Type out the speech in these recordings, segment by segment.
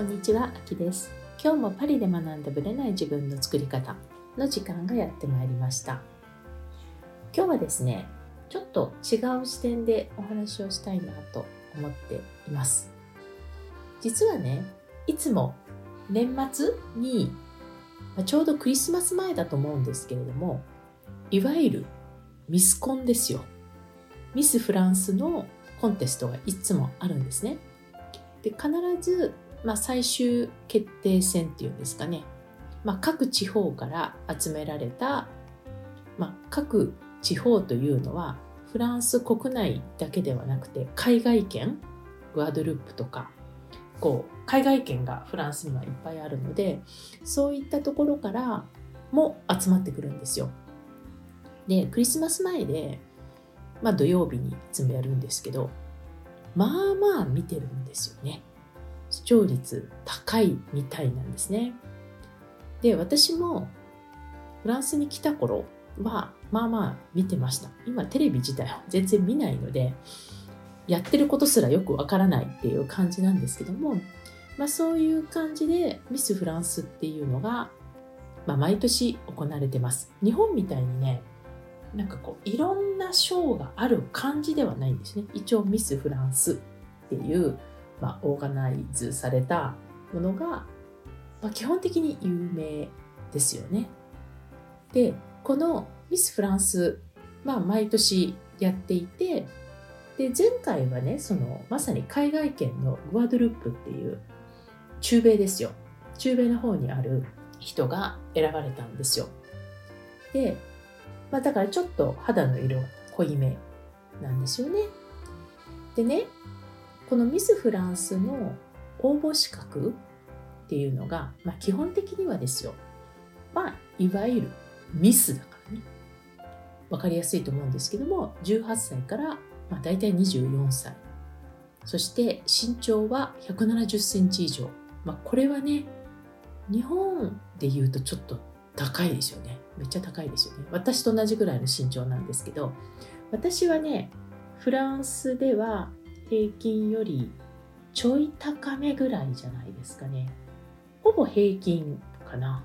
こんにちは、あきです。今日もパリで学んだブレない自分の作り方の時間がやってまいりました。今日はですね、ちょっと違う視点でお話をしたいなと思っています。実はね、いつも年末に、ちょうどクリスマス前だと思うんですけれども、いわゆるミスコンですよ。ミスフランスのコンテストがいつもあるんですね。で必ず、まあ、最終決定戦っていうんですかね、まあ、各地方から集められた、まあ、各地方というのはフランス国内だけではなくて海外圏グアドループとかこう海外圏がフランスにはいっぱいあるのでそういったところからも集まってくるんですよ。でクリスマス前で、まあ、土曜日にいつもやるんですけどまあまあ見てるんですよね。聴率高いみたいなんですね。で、私もフランスに来た頃はまあまあ見てました。今テレビ自体は全然見ないので、やってることすらよくわからないっていう感じなんですけども、まあそういう感じでミスフランスっていうのが、まあ、毎年行われてます。日本みたいにね、なんかこういろんな賞がある感じではないんですね。一応ミスフランスっていう、まあ、オーガナイズされたものが、まあ、基本的に有名ですよね。で、このミスフランス、まあ毎年やっていて、で、前回はね、そのまさに海外圏のグアドループっていう中米ですよ。中米の方にある人が選ばれたんですよ。で、まあ、だからちょっと肌の色濃いめなんですよね。でね、このミスフランスの応募資格っていうのが、まあ、基本的にはですよ、まあ、いわゆるミスだからね。わかりやすいと思うんですけども、18歳から、まあ、大体24歳。そして身長は170センチ以上。まあ、これはね、日本で言うとちょっと高いですよね。めっちゃ高いですよね。私と同じぐらいの身長なんですけど、私はね、フランスでは平均よりちょい高めぐらいじゃないですかね。ほぼ平均かな。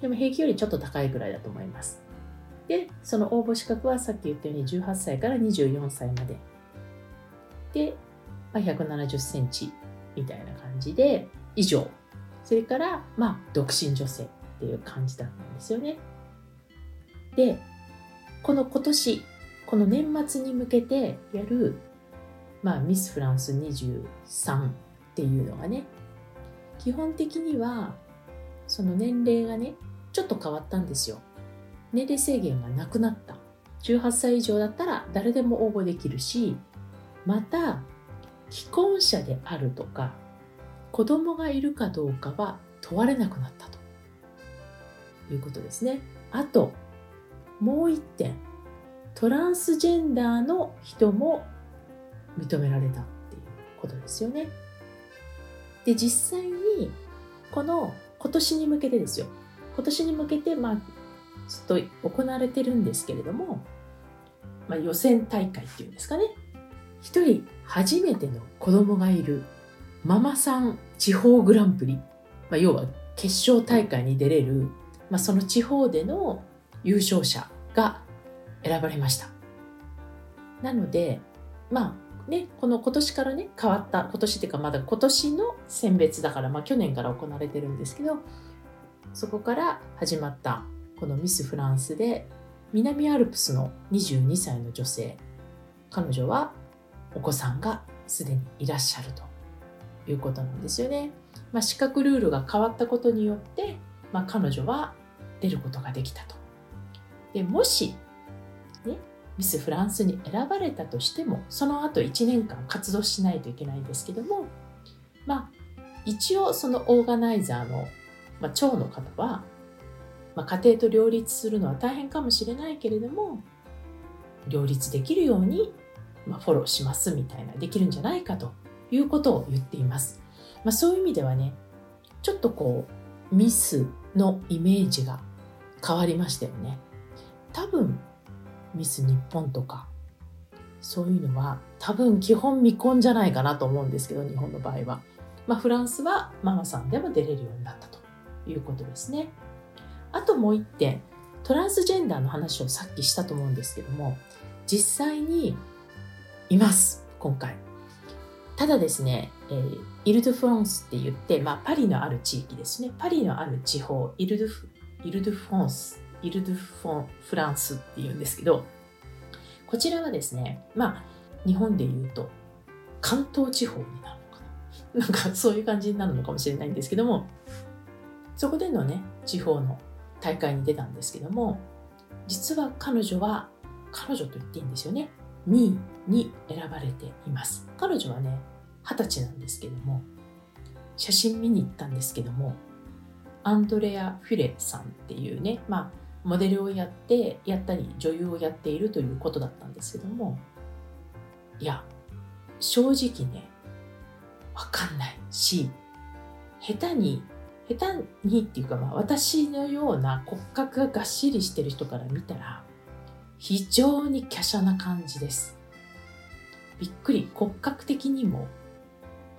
でも平均よりちょっと高いぐらいだと思います。で、その応募資格はさっき言ったように18歳から24歳まで。で、まあ、170センチみたいな感じで以上。それから、まあ、独身女性っていう感じだったんですよね。で、この今年、この年末に向けてやる、まあ、ミス・フランス23っていうのがね、基本的には、その年齢がね、ちょっと変わったんですよ。年齢制限がなくなった。18歳以上だったら誰でも応募できるし、また、既婚者であるとか、子供がいるかどうかは問われなくなったということですね。あと、もう一点、トランスジェンダーの人も認められたっていうことですよね。で、実際に、この今年に向けてですよ。今年に向けて、まあ、ずっと行われてるんですけれども、まあ、予選大会っていうんですかね。一人初めての子供がいるママさん地方グランプリ、まあ、要は決勝大会に出れる、まあ、その地方での優勝者が選ばれました。なので、まあね、この今年からね、変わった、今年っていうかまだ今年の選別だから、まあ去年から行われてるんですけど、そこから始まったこのミス・フランスで、南アルプスの22歳の女性、彼女はお子さんがすでにいらっしゃるということなんですよね。まあ、資格ルールが変わったことによって、まあ、彼女は出ることができたと。でもし、ミス・フランスに選ばれたとしても、その後1年間活動しないといけないんですけども、まあ、一応そのオーガナイザーの、まあ、長の方は、まあ、家庭と両立するのは大変かもしれないけれども、両立できるように、まあ、フォローしますみたいな、できるんじゃないかということを言っています。まあ、そういう意味ではね、ちょっとこう、ミスのイメージが変わりましたよね。多分、ミス日本とか、そういうのは多分基本未婚じゃないかなと思うんですけど、日本の場合は。まあ、フランスはママさんでも出れるようになったということですね。あともう一点トランスジェンダーの話をさっきしたと思うんですけども実際にいます今回。ただですね、えー、イル・ド・フランスって言って、まあ、パリのある地域ですねパリのある地方イル・ドゥ・イル・ド・フランスイル・ドゥ・フォンフランスっていうんですけどこちらはですねまあ日本で言うと関東地方になるのかな。なんかそういう感じになるのかもしれないんですけどもそこでのね地方の大会に出たんですけども実は彼女は彼女と言っていいんですよね。2位に選ばれています。彼女はね二十歳なんですけども写真見に行ったんですけどもアンドレア・フィレさんっていうねまあモデルをやってやったり女優をやっているということだったんですけどもいや正直ねわかんないし下手に下手にっていうかまあ私のような骨格ががっしりしてる人から見たら非常に華奢な感じです。びっくり骨格的にも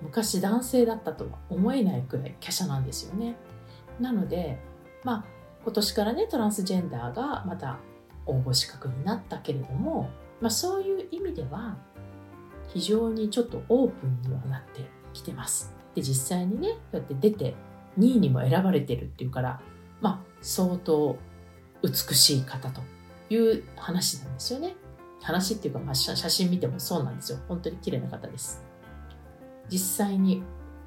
昔男性だったとは思えないくらい華奢なんですよね。なのでまあ今年からねトランスジェンダーがまた応募資格になったけれども、まあ、そういう意味では非常にちょっとオープンにはなってきてます。で実際にねこうやって出て2位にも選ばれてるっていうからまあ相当美しい方という話なんですよね。話っていうか、まあ、写真見てもそうなんですよ。本当に綺麗な方です。実際に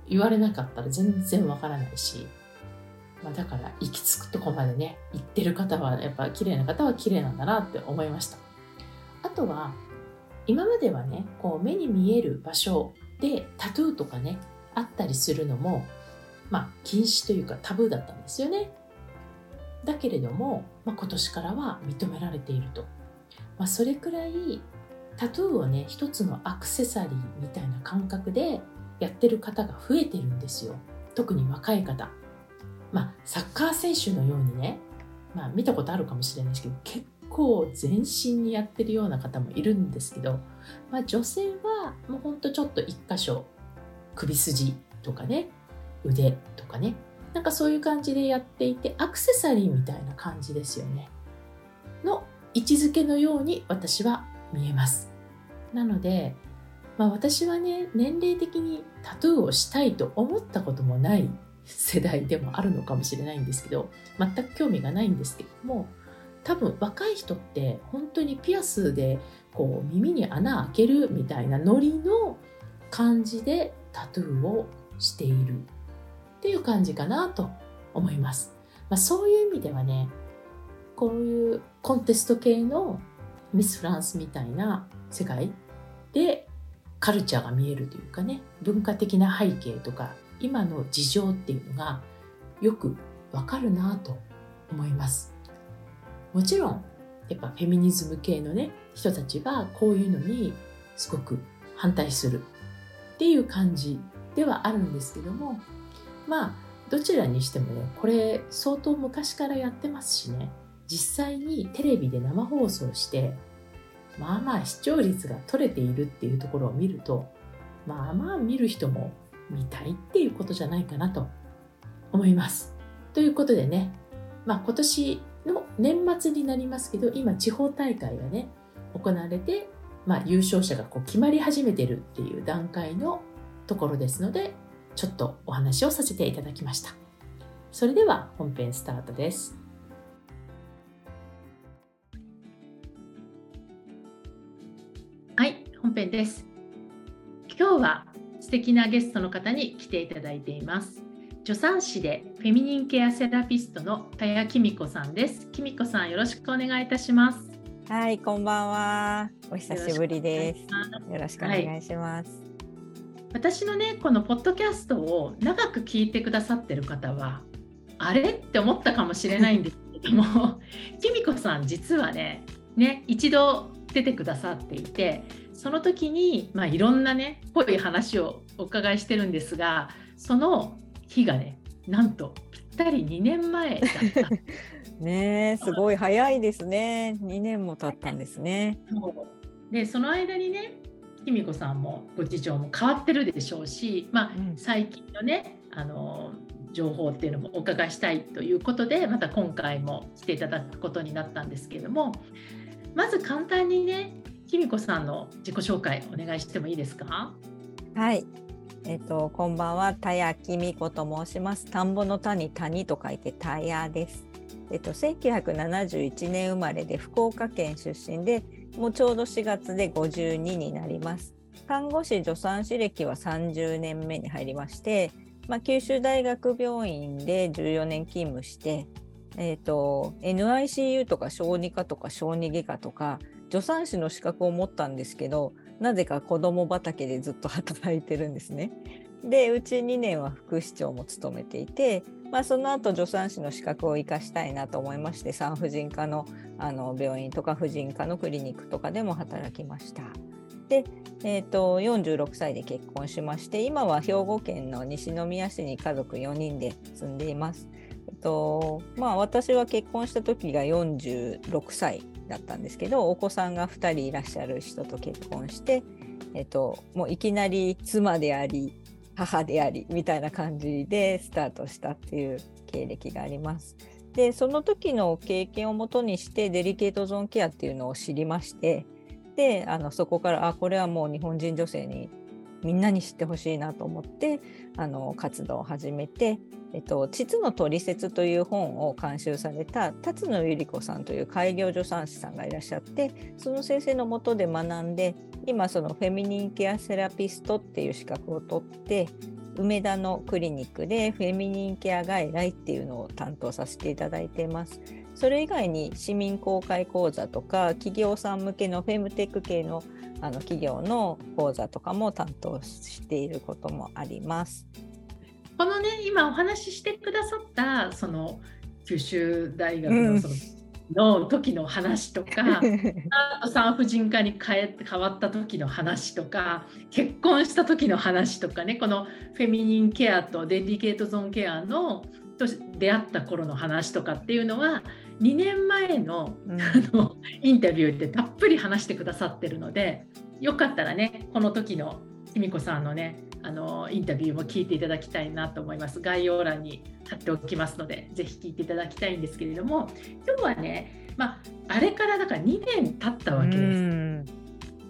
言われなかったら全然わからないし、まあ、だから行き着くとこまでね、行ってる方はやっぱ綺麗な方は綺麗なんだなって思いました。あとは、今まではね、こう目に見える場所でタトゥーとかね、あったりするのも、まあ禁止というかタブーだったんですよね。だけれども、まあ、今年からは認められていると、まあ、それくらいタトゥーをね一つのアクセサリーみたいな感覚でやってる方が増えてるんですよ特に若い方まあサッカー選手のようにねまあ見たことあるかもしれないですけど結構全身にやってるような方もいるんですけど、まあ、女性はもうほんとちょっと一箇所首筋とかね腕とかねなんかそういう感じでやっていてアクセサリーみたいな感じですよね。の位置づけのように私は見えます。なので、まあ、私はね年齢的にタトゥーをしたいと思ったこともない世代でもあるのかもしれないんですけど全く興味がないんですけども多分若い人って本当にピアスでこう耳に穴開けるみたいなノリの感じでタトゥーをしているっていう感じかなと思います。まあ、そういう意味ではねこういうコンテスト系のミス・フランスみたいな世界でカルチャーが見えるというかね文化的な背景とか今の事情っていうのがよくわかるなと思います。もちろんやっぱフェミニズム系のね人たちはこういうのにすごく反対するっていう感じではあるんですけどもまあどちらにしてもねこれ相当昔からやってますしね実際にテレビで生放送してまあまあ視聴率が取れているっていうところを見るとまあまあ見る人も見たいっていうことじゃないかなと思います。ということでね、まあ、今年の年末になりますけど今地方大会がね行われて、まあ、優勝者がこう決まり始めてるっていう段階のところですのでちょっとお話をさせていただきました。それでは本編スタートです。はい、本編です。今日は素敵なゲストの方に来ていただいています。助産師でフェミニンケアセラピストの田谷紀美子さんです。紀美子さん、よろしくお願いいたします。はい、こんばんは。お久しぶりです。よろしくお願いします。はい私のねこのポッドキャストを長く聞いてくださってる方はあれ？って思ったかもしれないんですけどもきみこさん実はねね一度出てくださっていてその時に、まあ、いろんなねぽい話をお伺いしてるんですがその日がねなんとぴったり2年前だった。ねすごい早いですね2年も経ったんですね。でその間にねきみこさんもご事情も変わってるでしょうし、まあ、最近のねあの情報っていうのもお伺いしたいということでまた今回も来ていただくことになったんですけれどもまず簡単にねきみこさんの自己紹介お願いしてもいいですか？はい。えっ、ー、とこんばんは。田谷きみこと申します。田んぼの田に谷と書いて田谷です。えっ、ー、と1971年生まれで福岡県出身でもうちょうど4月で52になります。看護師助産師歴は30年目に入りましてまあ、九州大学病院で14年勤務して、えーと、NICU とか小児科とか小児外科とか助産師の資格を持ったんですけどなぜか子ども畑でずっと働いてるんですね。でうち2年は副市長も務めていて、まあ、その後助産師の資格を生かしたいなと思いまして産婦人科のあの病院とか婦人科のクリニックとかでも働きました。で、えーと、46歳で結婚しまして今は兵庫県の西宮市に家族4人で住んでいます。えっとまあ、私は結婚した時が46歳だったんですけどお子さんが2人いらっしゃる人と結婚して、えっと、もういきなり妻であり母でありみたいな感じでスタートしたっていう経歴があります。でその時の経験をもとにしてデリケートゾーンケアっていうのを知りましてであのそこからあこれはもう日本人女性にみんなに知ってほしいなと思ってあの活動を始めて「えっと、膣のトリセツ」という本を監修された辰野由里子さんという開業助産師さんがいらっしゃってその先生のもとで学んで今そのフェミニンケアセラピストっていう資格を取って梅田のクリニックでフェミニンケア外来っていうのを担当させていただいてます。それ以外に市民公開講座とか企業さん向けのフェムテック系のあの企業の講座とかも担当していることもあります。このね今お話ししてくださったその九州大学のその、の時の話とか 産婦人科に変え変わった時の話とか結婚した時の話とかねこのフェミニンケアとデリケートゾーンケアのと出会った頃の話とかっていうのは2年前の,、あのインタビューでたっぷり話してくださってるのでよかったらねこの時のきみこさんのねあのインタビューも聞いていただきたいなと思います。概要欄に貼っておきますので、ぜひ聞いていただきたいんですけれども、今日はね、まあ、あれからだから2年経ったわけです。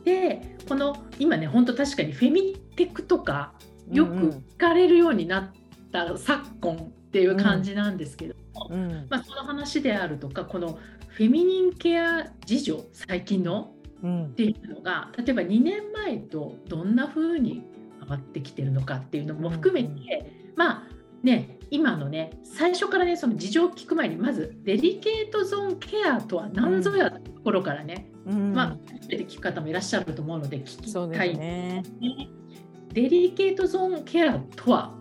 で、この今ね、本当確かにフェミテクとかよく聞かれるようになった昨今っていう感じなんですけども、うん、まあ、その話であるとか、このフェミニンケア事情、最近のっていうのが、例えば2年前とどんな風に変わってきてるのかっていうのも含めて、まあね今のね最初からねその事情を聞く前にまずデリケートゾーンケアとは何ぞやところからね、うん、まあ初めて聞く方もいらっしゃると思うので聞きたいね。デリケートゾーンケアとは、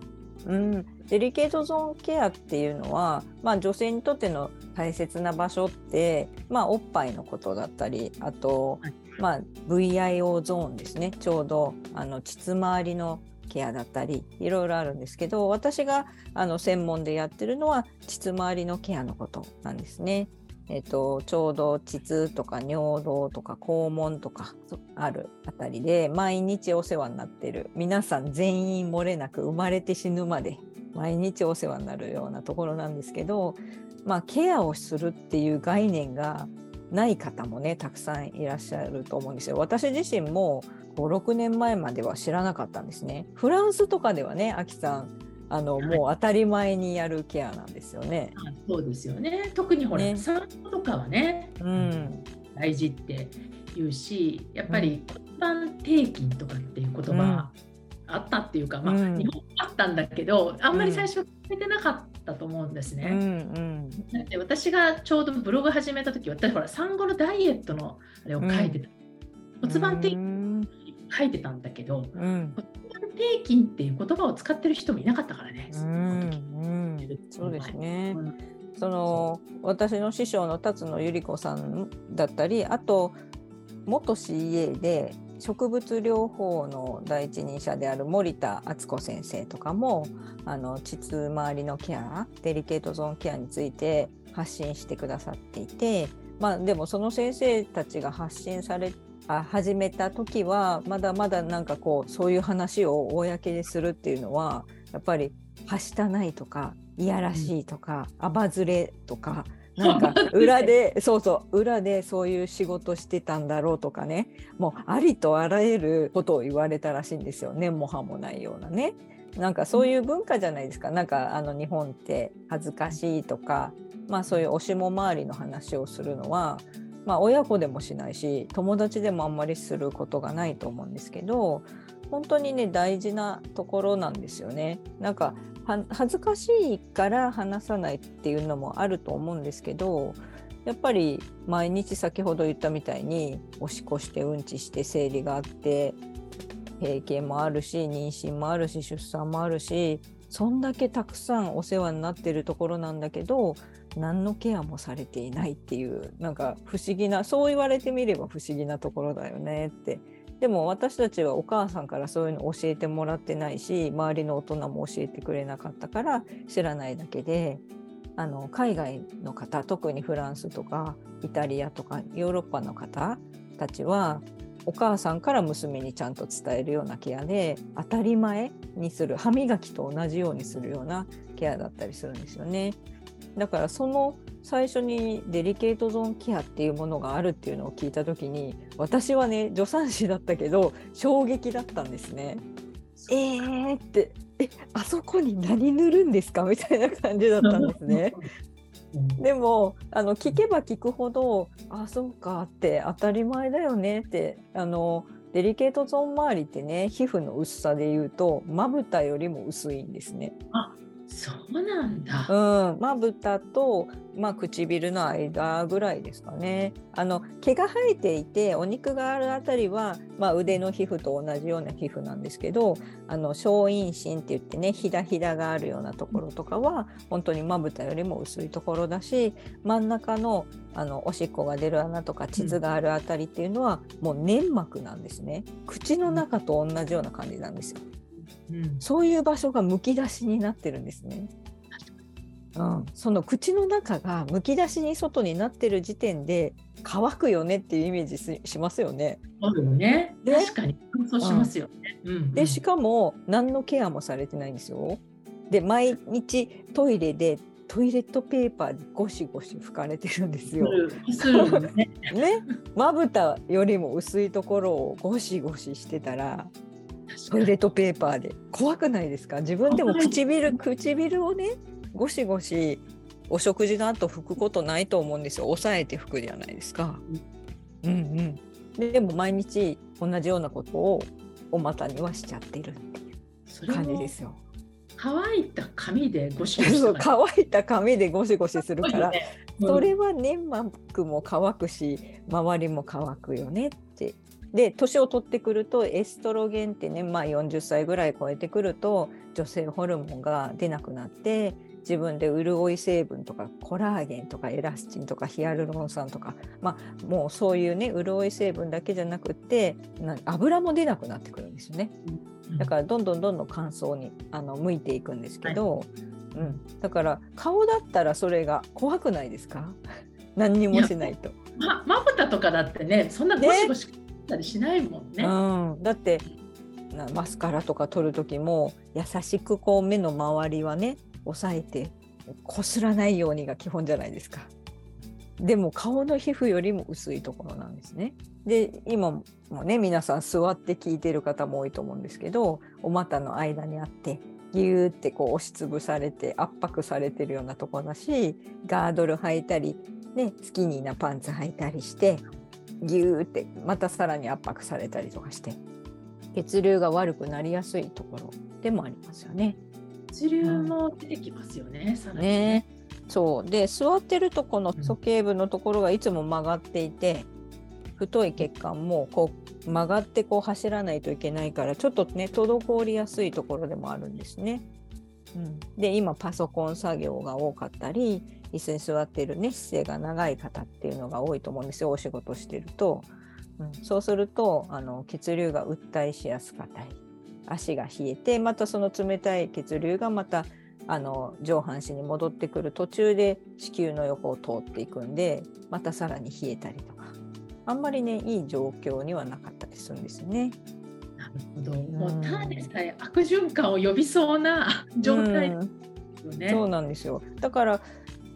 うん、デリケートゾーンケアっていうのは、まあ、女性にとっての大切な場所って、まあ、おっぱいのことだったりあと、はいまあ、VIO ゾーンですねちょうどあの膣周りのケアだったりいろいろあるんですけど私があの専門でやってるのは膣周りのケアのことなんですね。えっと、ちょうど膣とか尿道とか肛門とかあるあたりで毎日お世話になってる皆さん全員漏れなく生まれて死ぬまで毎日お世話になるようなところなんですけど、まあ、ケアをするっていう概念がない方もねたくさんいらっしゃると思うんですよ。私自身も56年前までは知らなかったんですね。フランスとかではねあきさんあの、もう当たり前にやるケアなんですよね。そうですよね特にほら、ね、産後とかはね、うん、大事って言うしやっぱり骨盤底筋とかっていう言葉、あったっていうか、まあ、うん、日本あったんだけどあんまり最初聞いてなかったと思うんですね。うんうん、だって私がちょうどブログ始めた時私ほら産後のダイエットのあれを書いてた、うん、骨盤底筋書いてたんだけど、うん、骨盤底筋っていう言葉を使ってる人もいなかったからね。そうですね、その私の師匠の辰野由里子さんだったりあと元 CA で植物療法の第一人者である森田敦子先生とかもあの膣周りのケアデリケートゾーンケアについて発信してくださっていて、まあ、でもその先生たちが発信されあ始めた時はまだまだなんかこうそういう話を公にするっていうのはやっぱりはしたないとかいやらしいとか、あばずれとかなんか 裏でそうそう裏でそういう仕事してたんだろうとかね。もうありとあらゆることを言われたらしいんですよね。もはもないようなね。なんかそういう文化じゃないですか、なんかあの日本って恥ずかしいとか、まあ、そういうおしも周りの話をするのは、まあ、親子でもしないし友達でもあんまりすることがないと思うんですけど本当にね大事なところなんですよね。なんか恥ずかしいから話さないっていうのもあると思うんですけどやっぱり毎日先ほど言ったみたいにおしっこしてうんちして生理があって閉経もあるし妊娠もあるし出産もあるしそんだけたくさんお世話になってるところなんだけど何のケアもされていないっていうなんか不思議なそう言われてみれば不思議なところだよねってでも私たちはお母さんからそういうの教えてもらってないし周りの大人も教えてくれなかったから知らないだけであの海外の方特にフランスとかイタリアとかヨーロッパの方たちはお母さんから娘にちゃんと伝えるようなケアで当たり前にする歯磨きと同じようにするようなケアだったりするんですよね。だからその最初にデリケートゾーンケアっていうものがあるっていうのを聞いた時に私はね助産師だったけど衝撃だったんですね。えーってえあそこに何塗るんですか？みたいな感じだったんですね。でもあの聞けば聞くほどあそうかって当たり前だよねってあのデリケートゾーン周りってね皮膚の薄さで言うとまぶたよりも薄いんですね。あそうなんだ。うん、まぶたと、まあ、唇の間ぐらいですかね。あの毛が生えていてお肉があるあたりは、まあ、腕の皮膚と同じような皮膚なんですけどあの小陰唇って言ってねひだひだがあるようなところとかは本当にまぶたよりも薄いところだし真ん中のあのおしっこが出る穴とか膣があるあたりっていうのは、もう粘膜なんですね。口の中と同じような感じなんですよ。うん、そういう場所がむき出しになってるんですね。うん、その口の中がむき出しに外になってる時点で乾くよねっていうイメージしますよね。そうよね。確かにそうしますよね。うん、でしかも何のケアもされてないんですよ。で毎日トイレでトイレットペーパーでゴシゴシ拭かれてるんですよ。ね ねまぶたよりも薄いところをゴシゴシしてたらトイレットペーパーで。怖くないですか？自分でも唇唇をねゴシゴシお食事の後拭くことないと思うんですよ。抑えて拭くじゃないですか。うんうん。ででも毎日同じようなことをお股にはしちゃってるっていう感じですよ。乾いた紙でゴシゴシ乾いた紙でゴシゴシするから、ね。うん、それは粘膜も乾くし周りも乾くよねってで年を取ってくるとエストロゲンってね、まあ、40歳ぐらい超えてくると女性ホルモンが出なくなって自分で潤い成分とかコラーゲンとかエラスチンとかヒアルロン酸とか、まあ、もうそういうね潤い成分だけじゃなくって油も出なくなってくるんですよね。だからどんどんどんどん乾燥にあの向いていくんですけど、はい、うん、だから顔だったらそれが怖くないですか？何にもしないと。ままぶたとかだってねそんなゴシゴシったりしないもんね。うん、だってマスカラとか取る時も優しくこう目の周りはね押さえてこすらないようにが基本じゃないですか。でも顔の皮膚よりも薄いところなんですね。で今もね皆さん座って聞いてる方も多いと思うんですけどお股の間にあってギューってこう押しつぶされて圧迫されてるようなとこだしガードル履いたり、ね、スキニーなパンツ履いたりしてギューってまたさらに圧迫されたりとかして血流が悪くなりやすいところでもありますよね。血流も出てきますよね、うん、ね。ね。そう。で座ってるとこの鼠径部のところがいつも曲がっていて、うん、太い血管もこう曲がってこう走らないといけないからちょっとね滞りやすいところでもあるんですね。うん、で今パソコン作業が多かったり椅子に座っているね姿勢が長い方っていうのが多いと思うんですよお仕事してると、うん、そうするとあの血流が訴えしやすかったり足が冷えてまたその冷たい血流がまたあの上半身に戻ってくる途中で子宮の横を通っていくんでまたさらに冷えたりとかあんまりねいい状況にはなかったりするんですよね。なるほど。もうただでさえ悪循環を呼びそうな状態ですよね。そうなんですよ。だから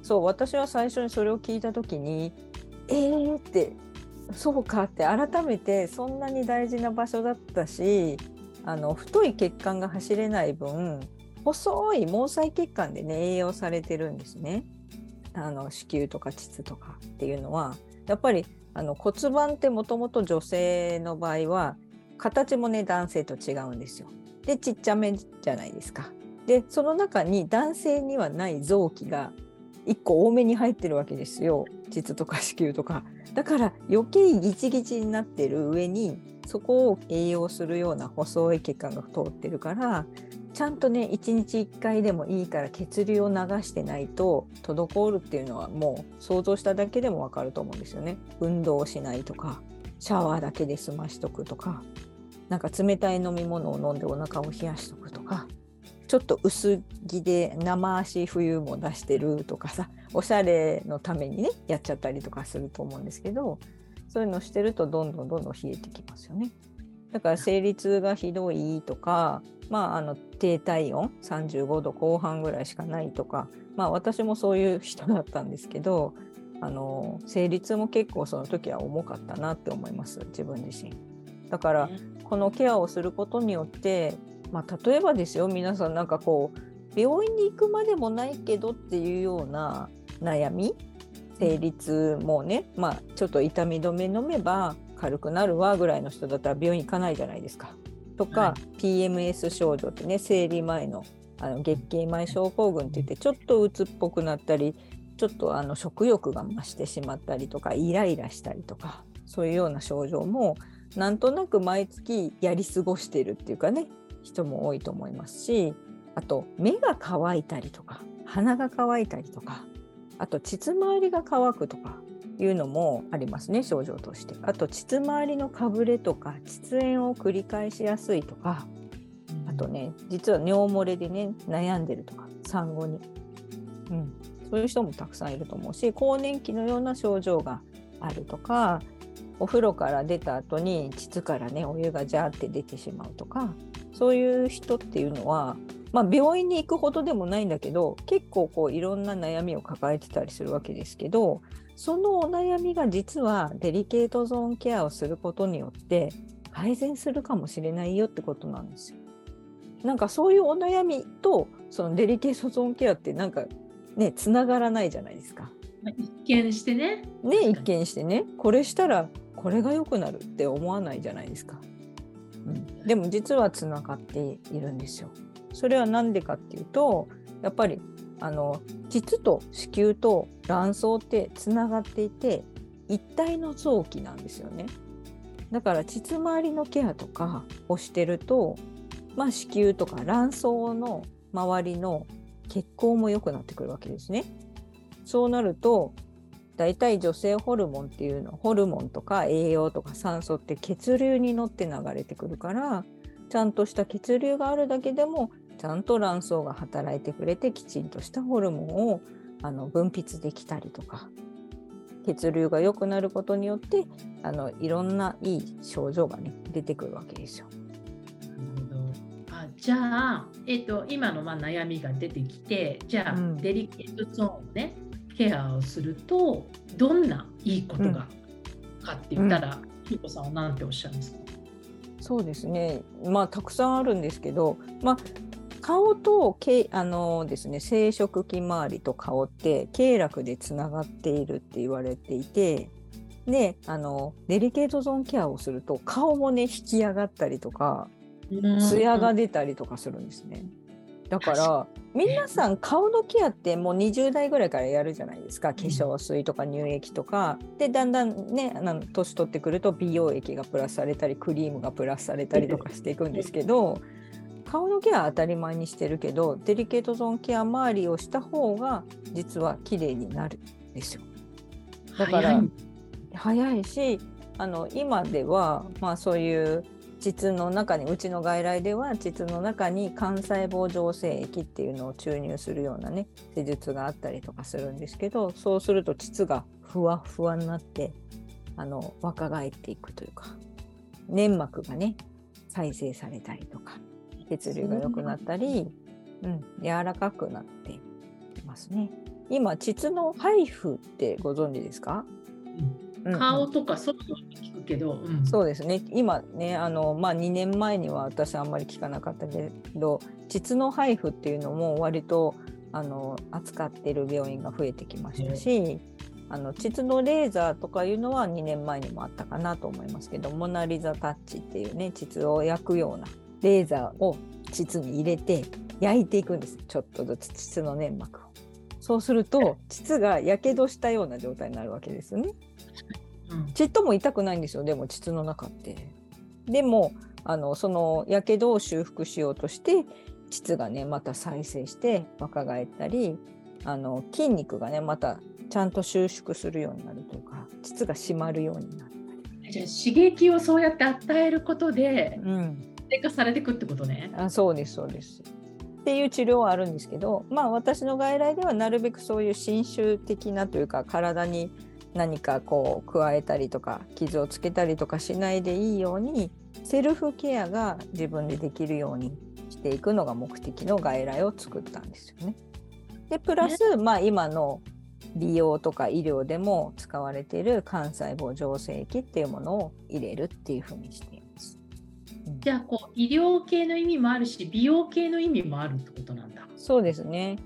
そう私は最初にそれを聞いた時にえーってそうかって改めてそんなに大事な場所だったしあの太い血管が走れない分細い毛細血管でね栄養されてるんですね。あの子宮とか膣とかっていうのはやっぱりあの骨盤ってもともと女性の場合は形もね男性と違うんですよ。でちっちゃめじゃないですか。でその中に男性にはない臓器が1個多めに入ってるわけですよ膣とか子宮とか。だから余計ギチギチになってる上にそこを栄養するような細い血管が通ってるからちゃんとね1日1回でもいいから血流を流してないと滞るっていうのはもう想像しただけでもわかると思うんですよね。運動をしないとかシャワーだけで済ましとくとかなんか冷たい飲み物を飲んでお腹を冷やしとくとかちょっと薄着で生足冬も出してるとかさおしゃれのためにねやっちゃったりとかすると思うんですけどそういうのしてるとどんどんどんどん冷えてきますよね。だから生理痛がひどいとか、まあ、あの低体温35度後半ぐらいしかないとか、まあ、私もそういう人だったんですけどあの生理痛も結構その時は重かったなって思います自分自身。だからこのケアをすることによって、まあ、例えばですよ皆さんなんかこう病院に行くまでもないけどっていうような悩み生理痛もね、まあ、ちょっと痛み止め飲めば軽くなるわぐらいの人だったら病院行かないじゃないですか。とか、はい、PMS 症状ってね生理前のあの月経前症候群って言ってちょっと鬱っぽくなったりちょっとあの食欲が増してしまったりとかイライラしたりとかそういうような症状もなんとなく毎月やり過ごしてるっていうかね人も多いと思いますしあと目が乾いたりとか鼻が乾いたりとかあと膣周りが乾くとかいうのもありますね症状として。あと膣周りのかぶれとか膣炎を繰り返しやすいとかあとね実は尿漏れでね悩んでるとか産後に、うん、そういう人もたくさんいると思うし更年期のような症状があるとかお風呂から出た後に膣からねお湯がジャーって出てしまうとかそういう人っていうのはまあ、病院に行くほどでもないんだけど結構こういろんな悩みを抱えてたりするわけですけどそのお悩みが実はデリケートゾーンケアをすることによって改善するかもしれないよってことなんですよ。なんかそういうお悩みとそのデリケートゾーンケアってなんかねつながらないじゃないですか。一見してね。ね一見してねこれしたらこれが良くなるって思わないじゃないですか。うん、でも実はつながっているんですよ。それは何でかっていうとやっぱりあの膣と子宮と卵巣ってつながっていて一体の臓器なんですよね。だから膣周りのケアとかをしてると、まあ、子宮とか卵巣の周りの血行も良くなってくるわけですね。そうなると大体女性ホルモンっていうのホルモンとか栄養とか酸素って血流に乗って流れてくるからちゃんとした血流があるだけでもちゃんと卵巣が働いてくれてきちんとしたホルモンをあの分泌できたりとか血流が良くなることによってあのいろんないい症状がね出てくるわけですよ。なるほどあじゃあ、えーと、今のまあ悩みが出てきてじゃあ、うん、デリケートゾーンをねケアをするとどんないいことが、かって言ったら、ひ、う、こ、さんは何ておっしゃるんですか？そうですね。まあたくさんあるんですけど、まあ、顔とけあのですね生殖器周りと顔って経絡でつながっているって言われていてであのデリケートゾーンケアをすると顔もね引き上がったりとかツヤが出たりとかするんですね。だから皆さん顔のケアってもう20代ぐらいからやるじゃないですか。化粧水とか乳液とか。でだんだんねあの年取ってくると美容液がプラスされたりクリームがプラスされたりとかしていくんですけど顔のケアは当たり前にしてるけどデリケートゾーンケア周りをした方が実は綺麗になるんですよ。だから早いしあの今では、まあ、そういう膣の中にうちの外来では膣の中に幹細胞浄成液っていうのを注入するようなね施術があったりとかするんですけどそうすると膣がふわふわになってあの若返っていくというか粘膜がね再生されたりとか血流が良くなったり、うん、柔らかくなっていますね。今膣の配布ってご存知ですか、うん、顔とかそう聞くけど、うん、そうですね。今ねあの、まあ、2年前には私あんまり聞かなかったけど膣の配布っていうのも割とあの扱ってる病院が増えてきましたし、あの膣のレーザーとかいうのは2年前にもあったかなと思いますけどモナ・リザ・タッチっていうね膣を焼くようなレーザーを膣に入れて焼いていくんです。ちょっとずつ膣の粘膜を。そうすると膣がやけどしたような状態になるわけですよね。ちっとも痛くないんですよでも膣の中って。でもあのそのやけどを修復しようとして膣がねまた再生して若返ったりあの筋肉がねまたちゃんと収縮するようになるというか膣が締まるようになったり。じゃあ刺激をそうやって与えることで、うん、低下されていくってことね。あそうですそうです。っていう治療はあるんですけどまあ私の外来ではなるべくそういう侵襲的なというか体に何かこう加えたりとか傷をつけたりとかしないでいいようにセルフケアが自分でできるようにしていくのが目的の外来を作ったんですよね。でプラス、まあ、今の美容とか医療でも使われている幹細胞浄成液っていうものを入れるっていうふうにしています。じゃあこう医療系の意味もあるし美容系の意味もあるってことなんだ。そうですね。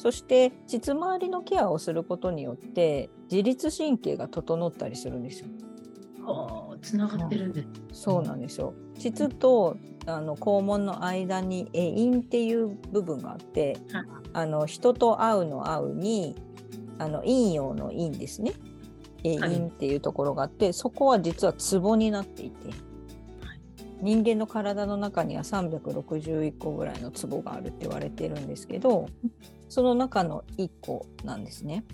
そして膣周りのケアをすることによって自律神経が整ったりするんですよ。はあ、つながってるんです。そうなんですよ。膣とあの肛門の間に栄陰っていう部分があって、はい、あの人と会うの会うにあの陰陽の陰ですね。栄陰っていうところがあって、はい、そこは実はツボになっていて。人間の体の中には361個ぐらいのツボがあるって言われてるんですけどその中の1個なんですね。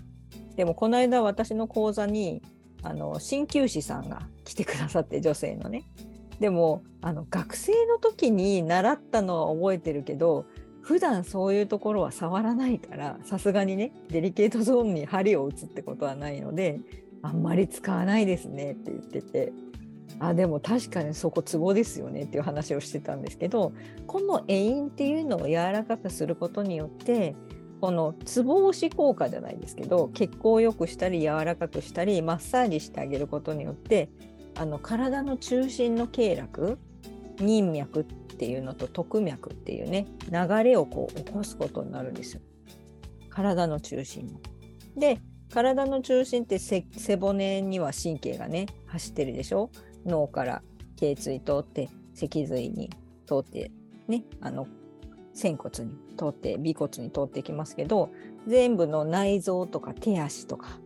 でもこの間私の講座にあの鍼灸師さんが来てくださって女性のね。でもあの学生の時に習ったのは覚えてるけど普段そういうところは触らないからさすがにねデリケートゾーンに針を打つってことはないのであんまり使わないですねって言っててあでも確かにそこツボですよねっていう話をしてたんですけどこの栄陰っていうのを柔らかくすることによってこのツボ押し効果じゃないですけど血行を良くしたり柔らかくしたりマッサージしてあげることによってあの体の中心の経絡任脈っていうのと徳脈っていうね流れをこう起こすことになるんですよ体の中心の。で体の中心って背骨には神経がね走ってるでしょ？脳から頸椎通って脊髄に通ってねあの仙骨に通って尾骨に通っていきますけど全部の内臓とか手足とか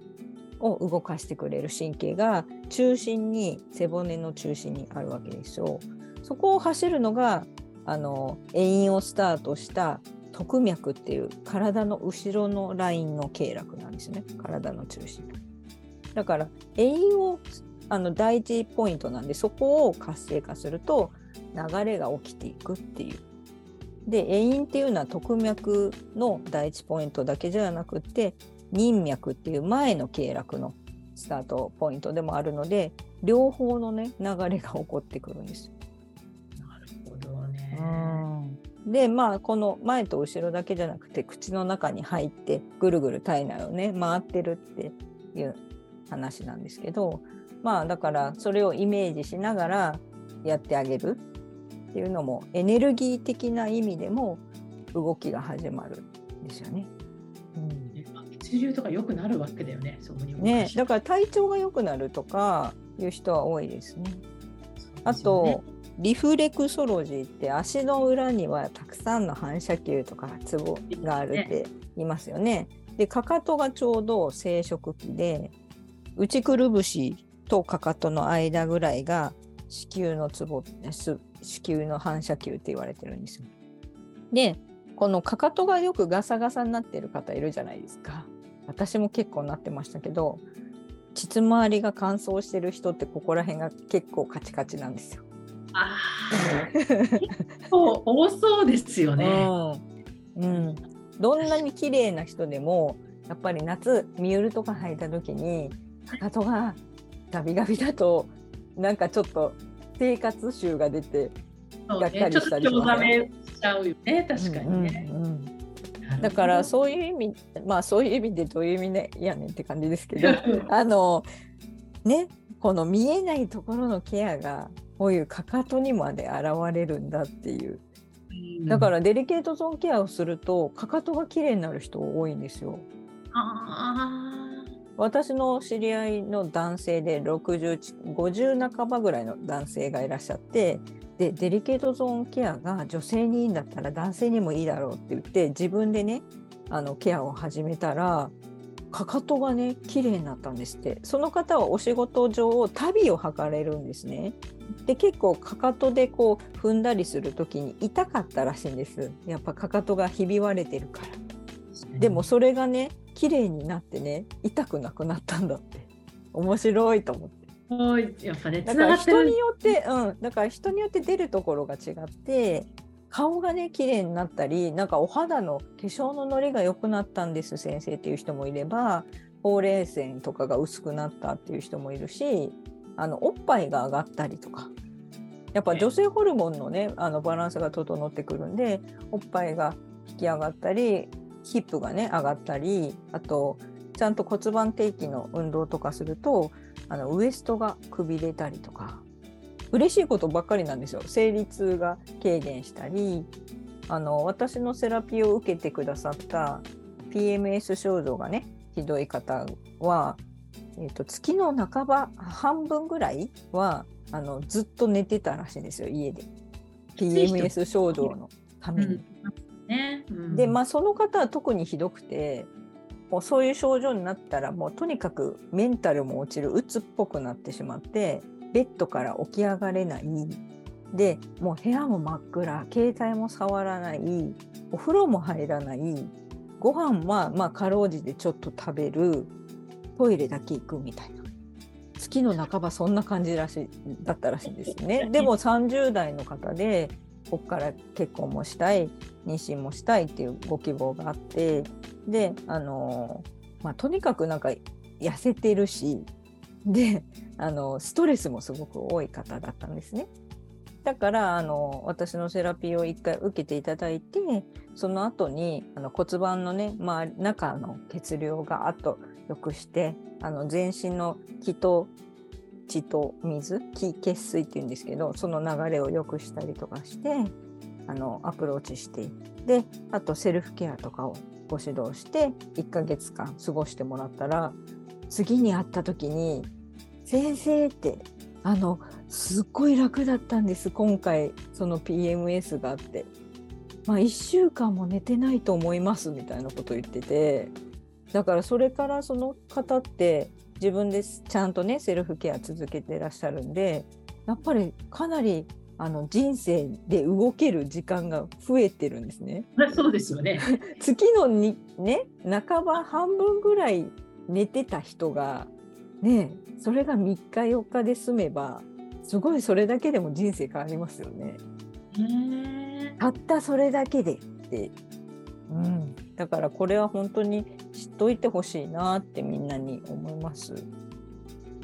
を動かしてくれる神経が中心に背骨の中心にあるわけですよ。そこを走るのがあの遠因をスタートした徳脈っていう体の後ろのラインの経絡なんですね体の中心。だから遠因をあの第一ポイントなんでそこを活性化すると流れが起きていくっていう。で遠因っていうのは徳脈の第一ポイントだけじゃなくって任脈っていう前の経絡のスタートポイントでもあるので両方のね流れが起こってくるんです。なるほどね。でまあこの前と後ろだけじゃなくて口の中に入ってぐるぐる体内をね回ってるっていう話なんですけどまあだからそれをイメージしながらやってあげるっていうのもエネルギー的な意味でも動きが始まるんですよね。うん、血流とか良くなるわけだよね。そこにね、だから体調が良くなるとかいう人は多いですね。あと、リフレクソロジーって足の裏にはたくさんの反射球とかツボがあるって言いますよね。でかかとがちょうど生殖器で内くるぶしとかかとの間ぐらいが子宮のツボ子宮の反射球って言われてるんですよ。でこのかかとがよくガサガサになってる方いるじゃないですか。私も結構なってましたけど膣周りが乾燥してる人ってここら辺が結構カチカチなんですよ。あ結構多そうですよね。うん、うん、どんなに綺麗な人でもやっぱり夏ミュールとか履いた時にかかとがガビガビだとなんかちょっと生活習が出てがっかりしたりしね。しちゃうよね確かにね。うんうんうんだからそういう意味まあそういう意味でどういう意味ねやねんって感じですけどあのねこの見えないところのケアがこういうかかとにまで現れるんだっていう。だからデリケートゾーンケアをするとかかとが綺麗になる人多いんですよ。私の知り合いの男性で6050半ばぐらいの男性がいらっしゃってでデリケートゾーンケアが女性にいいんだったら男性にもいいだろうって言って自分でねあのケアを始めたらかかとがね綺麗になったんですって。その方はお仕事上旅を図れるんですね。で結構かかとでこう踏んだりする時に痛かったらしいんです。やっぱかかとがひび割れてるから。でもそれがね綺麗になってね痛くなくなったんだって。面白いと思って。やっぱね、だから人によって、うん、だから人によって出るところが違って顔がね綺麗になったりなんかお肌の化粧ののりが良くなったんです先生っていう人もいればほうれい線とかが薄くなったっていう人もいるしあのおっぱいが上がったりとか。やっぱ女性ホルモンのねあのバランスが整ってくるんでおっぱいが引き上がったりヒップがね上がったりあとちゃんと骨盤底筋の運動とかするとあのウエストがくびれたりとか嬉しいことばっかりなんですよ。生理痛が軽減したりあの私のセラピーを受けてくださった PMS 症状がねひどい方はえーと、月の半ば半分ぐらいはあのずっと寝てたらしいんですよ家で。PMS 症状のために。うんね。うん、でまあその方は特にひどくてもうそういう症状になったらもうとにかくメンタルも落ちるうつっぽくなってしまってベッドから起き上がれない。でもう部屋も真っ暗携帯も触らない。お風呂も入らない。ご飯はまあかろうじてちょっと食べる。トイレだけ行くみたいな。月の半ばそんな感じらしいだったらしいんですね。でも30代の方でここから結婚もしたい妊娠もしたいっていうご希望があってであの、まあ、とにかくなんか痩せてるしであのストレスもすごく多い方だったんですね。だからあの私のセラピーを一回受けていただいてその後にあの骨盤のね、まあ、中の血流があと良くしてあの全身の気と血と水気血水っていうんですけどその流れを良くしたりとかしてあのアプローチしてであとセルフケアとかをご指導して1ヶ月間過ごしてもらったら次に会った時に「先生」ってあのすっごい楽だったんです今回その PMS があって。まあ、1週間も寝てないと思いますみたいなこと言っててだからそれからその方って自分でちゃんとねセルフケア続けてらっしゃるんでやっぱりかなりあの人生で動ける時間が増えてるんですね。そうですよね 月のにね半ば半分ぐらい寝てた人がねそれが3日4日で済めばすごいそれだけでも人生変わりますよね。たったそれだけでってうん、だからこれは本当に知っといてほしいなってみんなに思います。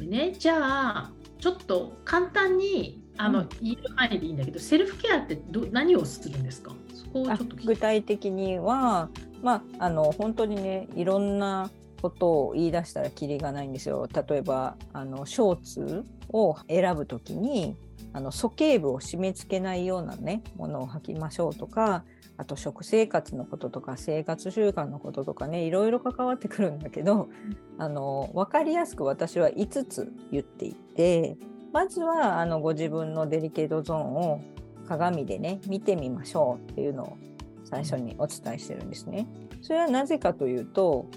ね、じゃあちょっと簡単にあの、うん、言える範囲でいいんだけどセルフケアってど何をするんですか？そこをちょっと具体的には、まあ、あの本当にねいろんなことを言い出したらきりがないんですよ。例えばあのショーツを選ぶときにあの鼠径部を締め付けないようなねものを履きましょうとかあと食生活のこととか生活習慣のこととかねいろいろ関わってくるんだけど、あの分かりやすく私は5つ言っていてまずはあのご自分のデリケートゾーンを鏡でね見てみましょうっていうのを最初にお伝えしてるんですね。それはなぜかというと、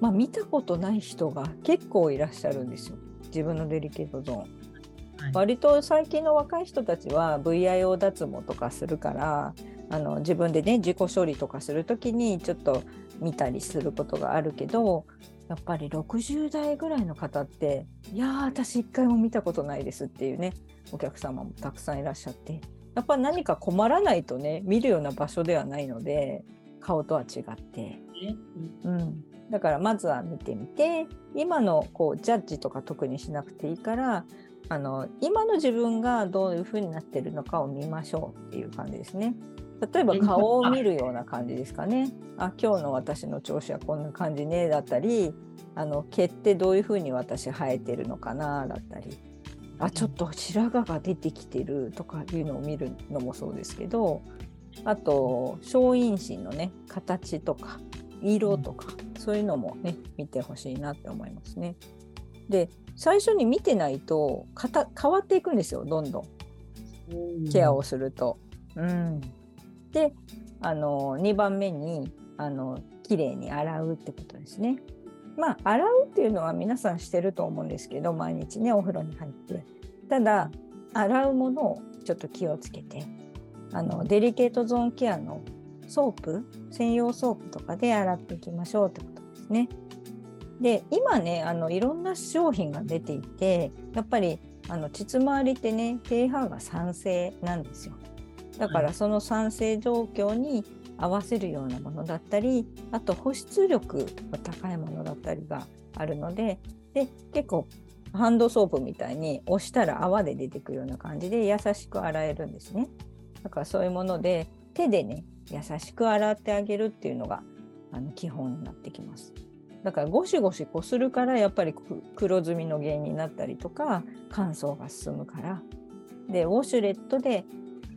まあ、見たことない人が結構いらっしゃるんですよ自分のデリケートゾーン。はい、割と最近の若い人たちは VIO 脱毛とかするからあの自分でね自己処理とかする時にちょっと見たりすることがあるけどやっぱり60代ぐらいの方っていやー私一回も見たことないですっていうねお客様もたくさんいらっしゃってやっぱ何か困らないとね見るような場所ではないので顔とは違って、うん、だからまずは見てみて今のこうジャッジとか特にしなくていいからあの今の自分がどういうふうになってるのかを見ましょうっていう感じですね。例えば顔を見るような感じですかね。あ今日の私の調子はこんな感じねだったりあの毛ってどういうふうに私生えてるのかなだったり。あちょっと白髪が出てきてるとかいうのを見るのもそうですけどあと小陰唇のね形とか色とか、そういうのもね見てほしいなって思いますね。で最初に見てないと変わっていくんですよどんどん。ケアをすると。うん、であの2番目にあの綺麗に洗うってことですね。まあ洗うっていうのは皆さんしてると思うんですけど毎日ねお風呂に入ってただ洗うものをちょっと気をつけてあのデリケートゾーンケアのソープ専用ソープとかで洗っていきましょうってことですね。で今ねあのいろんな商品が出ていてやっぱりあの膣周りってね pH が酸性なんですよ。だからその酸性状況に合わせるようなものだったりあと保湿力が高いものだったりがあるのでで結構ハンドソープみたいに押したら泡で出てくるような感じで優しく洗えるんですね。だからそういうもので手でね優しく洗ってあげるっていうのがあの基本になってきます。だからゴシゴシこするからやっぱり黒ずみの原因になったりとか乾燥が進むからでウォシュレットで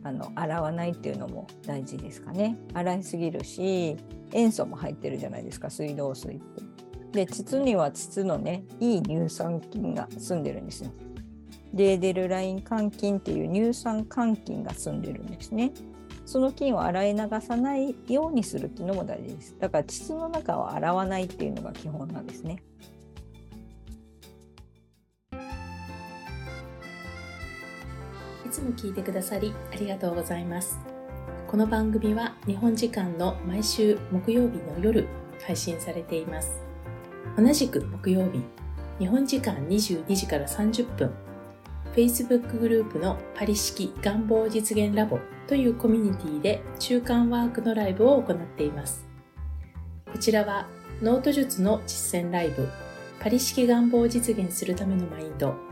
あの洗わないっていうのも大事ですかね洗いすぎるし塩素も入ってるじゃないですか水道水って。で膣には膣のねいい乳酸菌が住んでるんですよ。レーデルライン肝菌っていう乳酸肝菌が住んでるんですね。その菌を洗い流さないようにするっていうのも大事です。だから膣の中を洗わないっていうのが基本なんですね。つも聞いてくださりありがとうございます。この番組は日本時間の毎週木曜日の夜配信されています。同じく木曜日、日本時間22時から30分 Facebook グループのパリ式願望実現ラボというコミュニティで中間ワークのライブを行っています。こちらはノート術の実践ライブパリ式願望を実現するためのマインド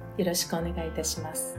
よろしくお願いいたします。